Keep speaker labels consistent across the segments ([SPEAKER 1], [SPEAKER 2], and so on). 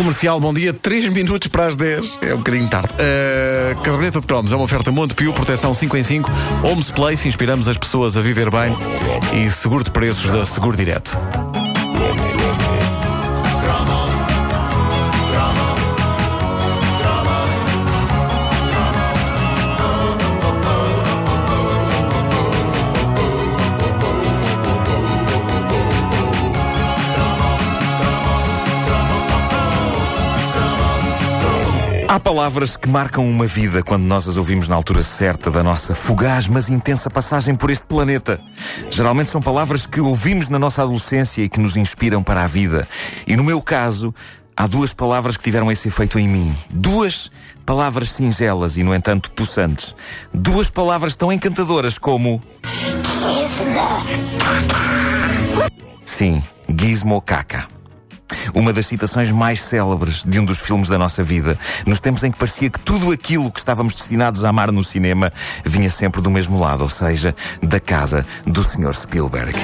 [SPEAKER 1] Comercial, bom dia. 3 minutos para as 10. É um bocadinho tarde. Uh, caderneta de cromos é uma oferta Montepio, proteção 5 em 5. Homes Place, inspiramos as pessoas a viver bem. E seguro de preços da Seguro Direto.
[SPEAKER 2] Há palavras que marcam uma vida quando nós as ouvimos na altura certa da nossa fugaz, mas intensa passagem por este planeta. Geralmente são palavras que ouvimos na nossa adolescência e que nos inspiram para a vida. E no meu caso, há duas palavras que tiveram esse efeito em mim. Duas palavras singelas e, no entanto, possantes. Duas palavras tão encantadoras como. Sim, Gizmo Caca uma das citações mais célebres de um dos filmes da nossa vida, nos tempos em que parecia que tudo aquilo que estávamos destinados a amar no cinema vinha sempre do mesmo lado, ou seja, da casa do Sr. Spielberg.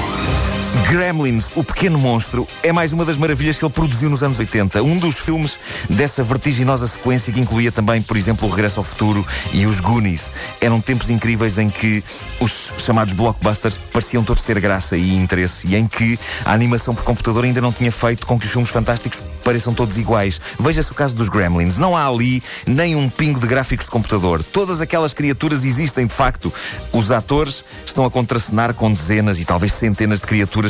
[SPEAKER 2] Gremlins, o pequeno monstro, é mais uma das maravilhas que ele produziu nos anos 80. Um dos filmes dessa vertiginosa sequência que incluía também, por exemplo, o Regresso ao Futuro e os Goonies. Eram tempos incríveis em que os chamados blockbusters pareciam todos ter graça e interesse e em que a animação por computador ainda não tinha feito com que os filmes fantásticos pareçam todos iguais. Veja-se o caso dos Gremlins. Não há ali nem um pingo de gráficos de computador. Todas aquelas criaturas existem de facto. Os atores estão a contracenar com dezenas e talvez centenas de criaturas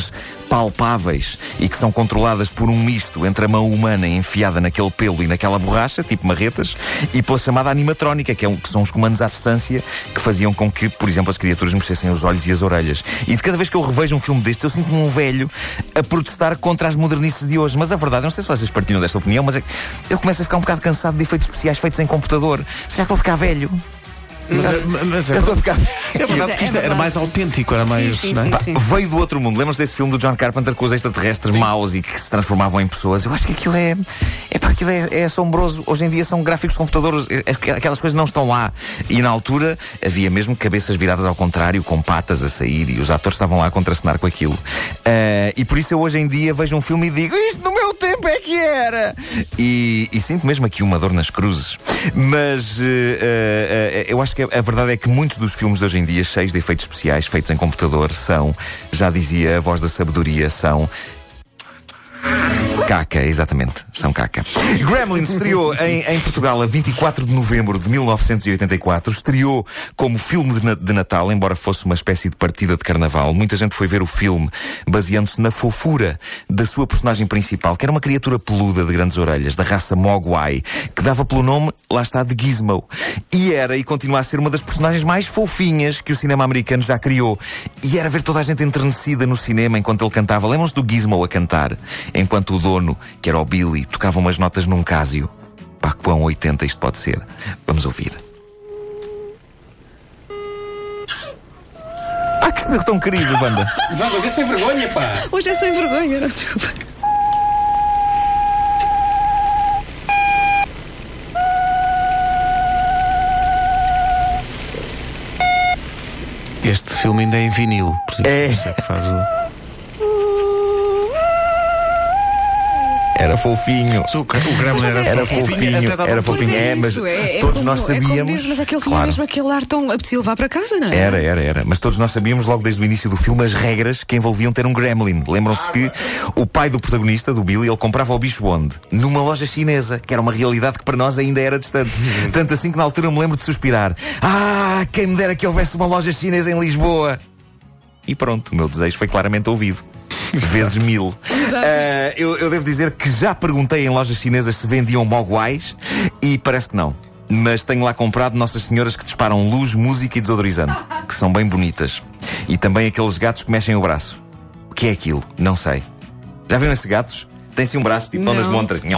[SPEAKER 2] palpáveis e que são controladas por um misto entre a mão humana enfiada naquele pelo e naquela borracha, tipo marretas, e pela chamada animatrónica, que, é que são os comandos à distância que faziam com que, por exemplo, as criaturas mexessem os olhos e as orelhas. E de cada vez que eu revejo um filme destes, eu sinto-me um velho a protestar contra as modernices de hoje. Mas a verdade, não sei se vocês partilham desta opinião, mas é eu começo a ficar um bocado cansado de efeitos especiais feitos em computador. Será que vou ficar velho?
[SPEAKER 1] Mas, é, mas é,
[SPEAKER 2] a ficar...
[SPEAKER 1] é verdade que isto era mais autêntico, era mais.
[SPEAKER 3] Sim, sim,
[SPEAKER 1] não é?
[SPEAKER 3] sim, sim.
[SPEAKER 2] Veio do outro mundo. Lembram-se desse filme do John Carpenter com os extraterrestres maus e que se transformavam em pessoas? Eu acho que aquilo é. É pá, aquilo é, é assombroso. Hoje em dia são gráficos de computadores, é- é- aquelas coisas não estão lá. E na altura havia mesmo cabeças viradas ao contrário, com patas a sair, e os atores estavam lá a contracenar com aquilo. Ah, e por isso eu hoje em dia vejo um filme e digo: Isto no meu tempo é que era! E, e sinto mesmo aqui uma dor nas cruzes. Mas eh, eh, eh, eu acho que a, verdade é que muitos dos filmes de hoje em dia, cheios de efeitos especiais, feitos em computador, são, já dizia a voz da sabedoria, são Caca, exatamente, são caca. Gremlins estreou em, em Portugal a 24 de novembro de 1984. Estreou como filme de, de Natal, embora fosse uma espécie de partida de carnaval. Muita gente foi ver o filme baseando-se na fofura da sua personagem principal, que era uma criatura peluda de grandes orelhas, da raça Mogwai, que dava pelo nome, lá está, de Gizmo. E era e continua a ser uma das personagens mais fofinhas que o cinema americano já criou. E era ver toda a gente enternecida no cinema enquanto ele cantava. Lembram-se do Gizmo a cantar? Enquanto o dono, que era o Billy, tocava umas notas num Casio. Pá, quão 80 isto pode ser. Vamos ouvir. Ah, que espelho tão querido, Wanda.
[SPEAKER 4] Vá, mas é sem vergonha, pá!
[SPEAKER 3] Hoje é sem vergonha, não, desculpa.
[SPEAKER 1] Este filme ainda é em vinil. Por isso
[SPEAKER 2] É.
[SPEAKER 1] por isso é que faz o.
[SPEAKER 2] Era fofinho.
[SPEAKER 1] O, Gremlin era,
[SPEAKER 2] Era
[SPEAKER 1] só fofinho,
[SPEAKER 2] era fofinho.
[SPEAKER 3] É,
[SPEAKER 2] É, mas
[SPEAKER 3] é, é
[SPEAKER 2] todos nós
[SPEAKER 3] é
[SPEAKER 2] sabíamos.
[SPEAKER 3] mas aquele tinha
[SPEAKER 2] Claro.
[SPEAKER 3] mesmo aquele ar tão apetecia levar para casa, não é?
[SPEAKER 2] Era, era, era. Mas todos nós sabíamos logo desde o início do filme as regras que envolviam ter um gremlin. Lembram-se que o pai do protagonista, do Billy, ele comprava o bicho onde? Numa loja chinesa, que era uma realidade que para nós ainda era distante. Tanto assim que na altura eu me lembro de suspirar. Ah, quem me dera que houvesse uma loja chinesa em Lisboa. E pronto, o meu desejo foi claramente ouvido. Vezes mil. Ah, eu, eu devo dizer que já perguntei em lojas chinesas se vendiam mogwais e parece que não. Mas tenho lá comprado Nossas Senhoras que disparam luz, música e desodorizante, que são bem bonitas. E também aqueles gatos que mexem o braço. O que é aquilo? Não sei. Já viram esses gatos? Tem-se um braço tipo
[SPEAKER 3] Não.
[SPEAKER 2] nas montras. Nhon,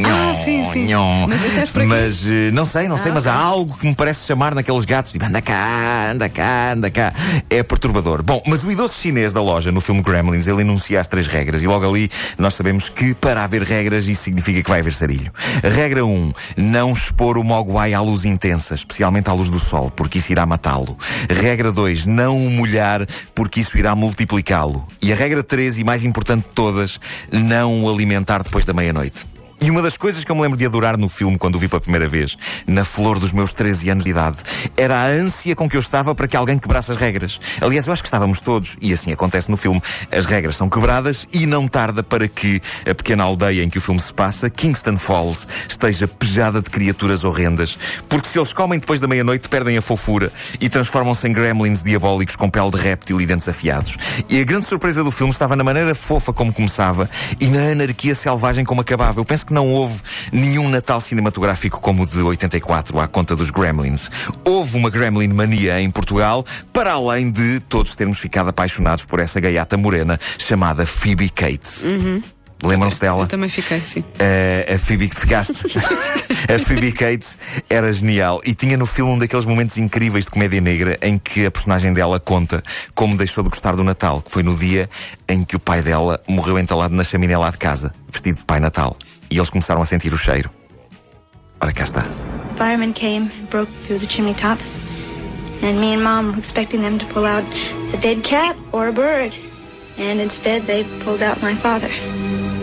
[SPEAKER 2] nhon,
[SPEAKER 3] Ah, sim, sim.
[SPEAKER 2] nhon.
[SPEAKER 3] Mas quê?
[SPEAKER 2] Mas, eh, não sei, não sei,
[SPEAKER 3] Ah,
[SPEAKER 2] mas
[SPEAKER 3] ok.
[SPEAKER 2] há algo que me parece chamar naqueles gatos. Tipo, anda cá, anda cá, anda cá. É perturbador. Bom, mas o idoso chinês da loja, no filme Gremlins, ele enuncia as três regras. E logo ali nós sabemos que para haver regras isso significa que vai haver sarilho. Regra 1. Um, não expor o Mogwai à luz intensa, especialmente à luz do sol, porque isso irá matá-lo. Regra 2. Não o molhar, porque isso irá multiplicá-lo. E a regra 3, e mais importante de todas, não alimentar depois da meia-noite. E uma das coisas que eu me lembro de adorar no filme, quando o vi pela primeira vez, na flor dos meus 13 anos de idade, era a ânsia com que eu estava para que alguém quebrasse as regras. Aliás, eu acho que estávamos todos, e assim acontece no filme. As regras são quebradas e não tarda para que a pequena aldeia em que o filme se passa, Kingston Falls, esteja pejada de criaturas horrendas. Porque se eles comem depois da meia-noite, perdem a fofura e transformam-se em gremlins diabólicos com pele de réptil e dentes afiados. E a grande surpresa do filme estava na maneira fofa como começava e na anarquia selvagem como acabava. Eu penso que não houve nenhum Natal cinematográfico como o de 84, à conta dos Gremlins. Houve uma Gremlin mania em Portugal, para além de todos termos ficado apaixonados por essa gaiata morena chamada Phoebe Cates.
[SPEAKER 3] Uhum.
[SPEAKER 2] Lembram-se dela?
[SPEAKER 3] Eu também fiquei, sim.
[SPEAKER 2] Uh, a Phoebe que ficaste. a Phoebe Cates era genial e tinha no filme um daqueles momentos incríveis de comédia negra em que a personagem dela conta como deixou de gostar do Natal, que foi no dia em que o pai dela morreu entalado na chaminé lá de casa, vestido de Pai Natal. E eles começaram a sentir o cheiro. Ora, cá está.
[SPEAKER 4] Firemen came and broke through the chimney top. And me and Mom were expecting them to pull out a dead cat or a bird. And instead they pulled out my father.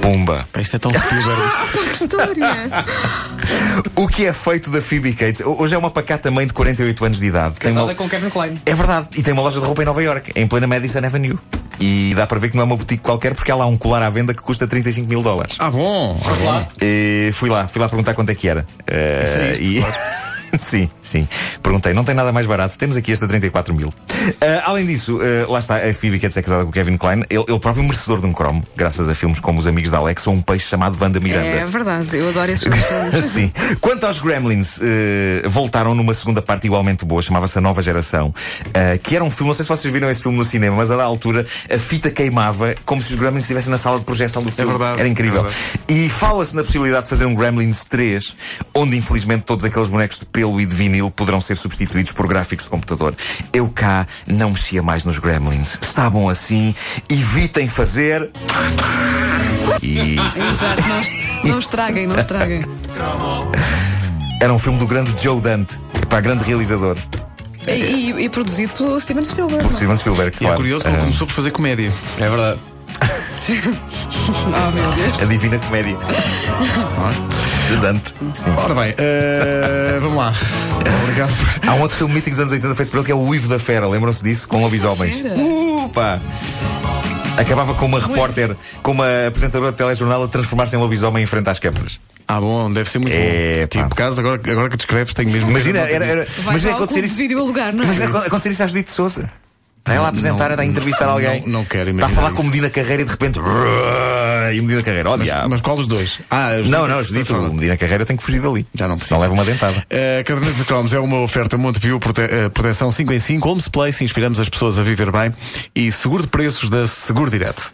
[SPEAKER 2] Pumba.
[SPEAKER 1] Isto é tão Spielberg.
[SPEAKER 3] Que história!
[SPEAKER 2] O que é feito da Phoebe Cates? Hoje é uma pacata mãe de 48 anos de idade. Tem
[SPEAKER 5] Casada
[SPEAKER 2] uma-
[SPEAKER 5] com Kevin Klein.
[SPEAKER 2] É verdade, e tem uma loja de roupa em Nova York, em plena Madison Avenue. E dá para ver que não é uma boutique qualquer porque há lá um colar à venda que custa 35 mil dólares.
[SPEAKER 1] ah, bom.
[SPEAKER 5] Vamos lá.
[SPEAKER 2] E fui lá, fui lá perguntar quanto é que era. Eh,
[SPEAKER 1] Isso é isto,
[SPEAKER 2] e... sim, sim. Perguntei, não tem nada mais barato. Temos aqui esta 34 mil. Eh, além disso, eh, lá está a Phoebe Cates é casada com o Kevin Klein. Ele, ele próprio merecedor de um cromo, graças a filmes como Os Amigos da Alex ou um peixe chamado Wanda Miranda.
[SPEAKER 3] É verdade, eu adoro esses filmes.
[SPEAKER 2] Sim. Quanto aos Gremlins, eh, voltaram numa segunda parte igualmente boa, chamava-se A Nova Geração, que era um filme, não sei se vocês viram esse filme no cinema, mas a da altura a fita queimava como se os Gremlins estivessem na sala de projeção do filme.
[SPEAKER 1] verdade,
[SPEAKER 2] Era incrível.
[SPEAKER 1] é verdade.
[SPEAKER 2] e fala-se na possibilidade de fazer um Gremlins 3, onde infelizmente todos aqueles bonecos de pelo e de vinil poderão ser substituídos por gráficos de computador. Eu cá não mexia mais nos Gremlins. Estavam assim, evitem fazer. Isso.
[SPEAKER 3] Exato, não, não estraguem, não estraguem.
[SPEAKER 2] Era um filme do grande Joe Dante, para grande realizador.
[SPEAKER 3] E, e- e produzido pelo Steven Spielberg.
[SPEAKER 2] Por Steven Spielberg,
[SPEAKER 1] E é
[SPEAKER 2] claro.
[SPEAKER 1] curioso que ele
[SPEAKER 2] Ah,
[SPEAKER 1] começou por fazer comédia.
[SPEAKER 5] É verdade.
[SPEAKER 3] Oh meu Deus.
[SPEAKER 2] a Divina Comédia. De Dante. Sim.
[SPEAKER 1] Ora bem, eh, vamos lá. Obrigado.
[SPEAKER 2] Há um outro filme mítico dos anos 80 feito por ele que é o Uivo da Fera. Lembram-se disso? Com lobisomens. Uh, pá. Acabava com uma repórter, com uma apresentadora de telejornal a transformar-se em lobisomem em frente às câmaras.
[SPEAKER 1] Ah, bom, deve ser muito
[SPEAKER 2] É,
[SPEAKER 1] bom. Tipo, caso agora, agora que descreves, tenho mesmo.
[SPEAKER 2] Imagina, era, era,
[SPEAKER 3] Vai
[SPEAKER 2] imagina acontecer isso.
[SPEAKER 3] vídeo a lugar, não é?
[SPEAKER 2] Imagina acontecer isso à Judite Souza. Está ela a apresentar,
[SPEAKER 1] não,
[SPEAKER 2] a entrevistar
[SPEAKER 1] não,
[SPEAKER 2] alguém.
[SPEAKER 1] não- não quero
[SPEAKER 2] Está a
[SPEAKER 1] imaginar
[SPEAKER 2] falar com
[SPEAKER 1] isso.
[SPEAKER 2] Medina Carreira e de repente. E o Medina Carreira, ó
[SPEAKER 1] Mas,
[SPEAKER 2] diabo.
[SPEAKER 1] mas qual dos dois? Ah, as
[SPEAKER 2] Não, não, Judite, o Medina Carreira tem que fugir dali.
[SPEAKER 1] Já não precisa.
[SPEAKER 2] Não leva uma dentada.
[SPEAKER 1] A caderneta de cromos é uma oferta Montepio, prote eh, proteção 5 em 5, Homes Place, inspiramos as pessoas a viver bem e seguro de preços da Seguro Direto.